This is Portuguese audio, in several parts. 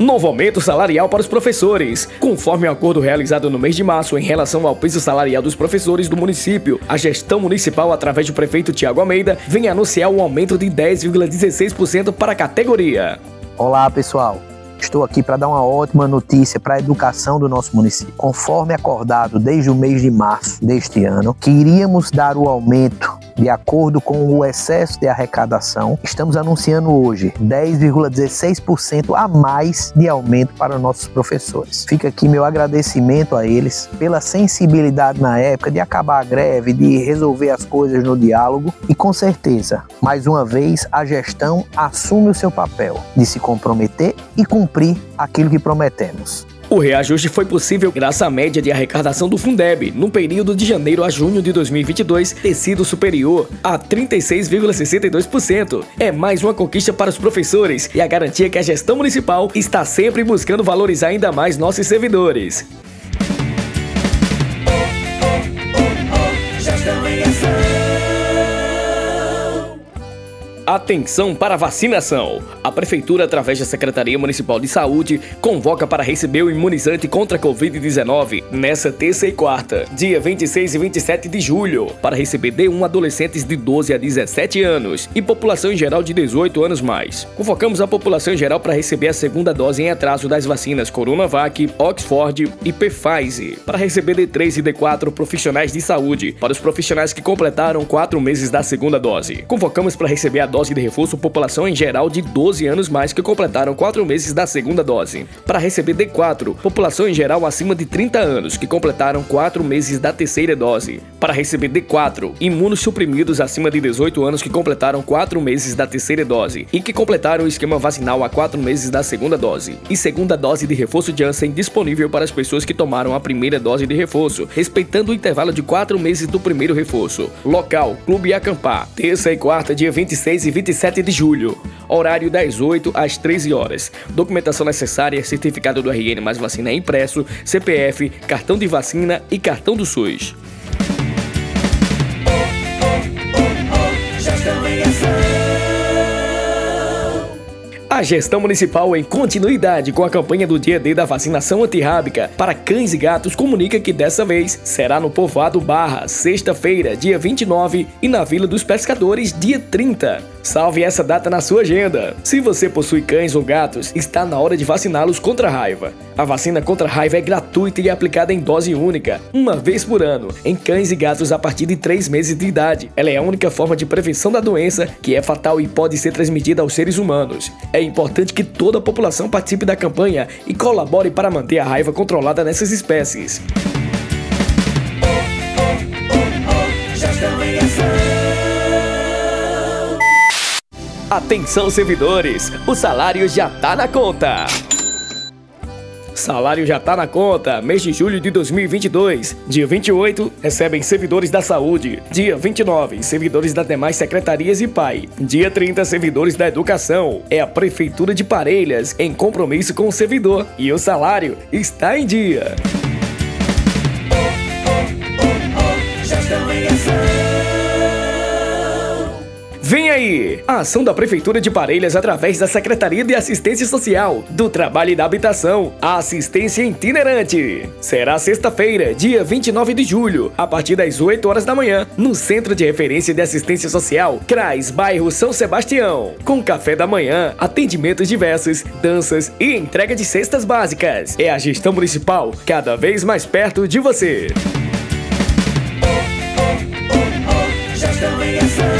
Novo aumento salarial para os professores. Conforme o acordo realizado no mês de março em relação ao piso salarial dos professores do município, a gestão municipal, através do prefeito Tiago Almeida, vem anunciar um aumento de 10,16% para a categoria. Olá, pessoal. Estou aqui para dar uma ótima notícia para a educação do nosso município. Conforme acordado desde o mês de março deste ano, que iríamos dar o aumento de acordo com o excesso de arrecadação, estamos anunciando hoje 10,16% a mais de aumento para nossos professores. Fica aqui meu agradecimento a eles pela sensibilidade na época de acabar a greve, de resolver as coisas no diálogo e com certeza, mais uma vez, a gestão assume o seu papel de se comprometer e cumprir aquilo que prometemos. O reajuste foi possível graças à média de arrecadação do Fundeb, no período de janeiro a junho de 2022, ter sido superior a 36,62%. É mais uma conquista para os professores e a garantia que a gestão municipal está sempre buscando valorizar ainda mais nossos servidores. Atenção para vacinação! A Prefeitura, através da Secretaria Municipal de Saúde, convoca para receber o imunizante contra a Covid-19 nessa terça e quarta, dia 26 e 27 de julho, para receber D1 adolescentes de 12 a 17 anos e população em geral de 18 anos mais. Convocamos a população em geral para receber a segunda dose em atraso das vacinas Coronavac, Oxford e Pfizer, para receber D3 e D4 profissionais de saúde, para os profissionais que completaram 4 meses da segunda dose. Convocamos para receber a dose de reforço população em geral de 12 anos mais que completaram 4 meses da segunda dose. Para receber D4, população em geral acima de 30 anos que completaram 4 meses da terceira dose. Para receber D4, imunossuprimidos acima de 18 anos que completaram 4 meses da terceira dose e que completaram o esquema vacinal há 4 meses da segunda dose. E segunda dose de reforço Janssen disponível para as pessoas que tomaram a primeira dose de reforço, respeitando o intervalo de 4 meses do primeiro reforço. Local: Clube Acampar, terça e quarta, dia 26 e 27 de julho. Horário das 8 às 13 horas. Documentação necessária: certificado do RN mais vacina impresso, CPF, cartão de vacina e cartão do SUS. A gestão municipal, em continuidade com a campanha do Dia D da vacinação antirrábica para cães e gatos, comunica que dessa vez será no Povoado Barra, sexta-feira, dia 29, e na Vila dos Pescadores, dia 30. Salve essa data na sua agenda. Se você possui cães ou gatos, está na hora de vaciná-los contra a raiva. A vacina contra a raiva é gratuita e aplicada em dose única, uma vez por ano, em cães e gatos a partir de 3 meses de idade. Ela é a única forma de prevenção da doença que é fatal e pode ser transmitida aos seres humanos. É importante que toda a população participe da campanha e colabore para manter a raiva controlada nessas espécies. Atenção servidores, o salário já tá na conta. Salário já tá na conta. Mês de julho de 2022. Dia 28, recebem servidores da saúde. Dia 29, servidores das demais secretarias e PAI. Dia 30, servidores da educação. É a Prefeitura de Parelhas em compromisso com o servidor. E o salário está em dia. Gestão em Ação. Vem aí! A ação da Prefeitura de Parelhas através da Secretaria de Assistência Social, do Trabalho e da Habitação, a assistência itinerante. Será sexta-feira, dia 29 de julho, a partir das 8 horas da manhã, no Centro de Referência de Assistência Social, CRAS, bairro São Sebastião. Com café da manhã, atendimentos diversos, danças e entrega de cestas básicas. É a gestão municipal cada vez mais perto de você. Gestão em ação.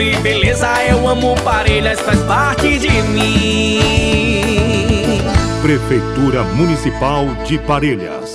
E beleza, eu amo Parelhas, faz parte de mim. Prefeitura Municipal de Parelhas